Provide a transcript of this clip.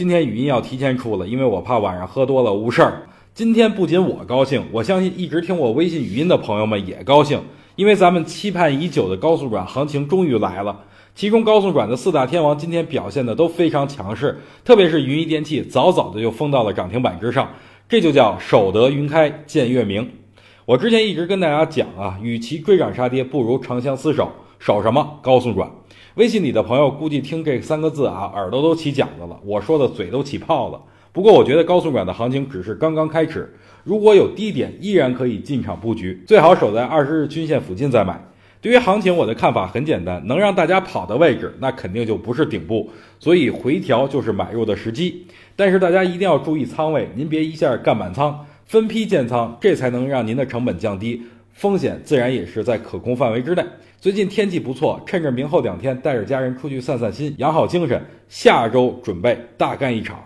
今天语音要提前出了，因为我怕晚上喝多了误事儿。今天不仅我高兴，我相信一直听我微信语音的朋友们也高兴，因为咱们期盼已久的高速转行情终于来了。其中高速转的四大天王今天表现的都非常强势，特别是云一电器，早早的就封到了涨停板之上，这就叫守得云开见月明。我之前一直跟大家讲啊，与其追涨杀跌，不如长相厮守。守什么？高速转。微信里的朋友估计听这三个字啊，耳朵都起茧子了。我说的嘴都起泡了。不过我觉得高速转的行情只是刚刚开始，如果有低点，依然可以进场布局，最好守在二十日均线附近再买。对于行情，我的看法很简单，能让大家跑的位置，那肯定就不是顶部，所以回调就是买入的时机。但是大家一定要注意仓位，您别一下干满仓，分批建仓，这才能让您的成本降低，风险自然也是在可控范围之内。最近天气不错，趁着明后两天带着家人出去散散心，养好精神，下周准备大干一场。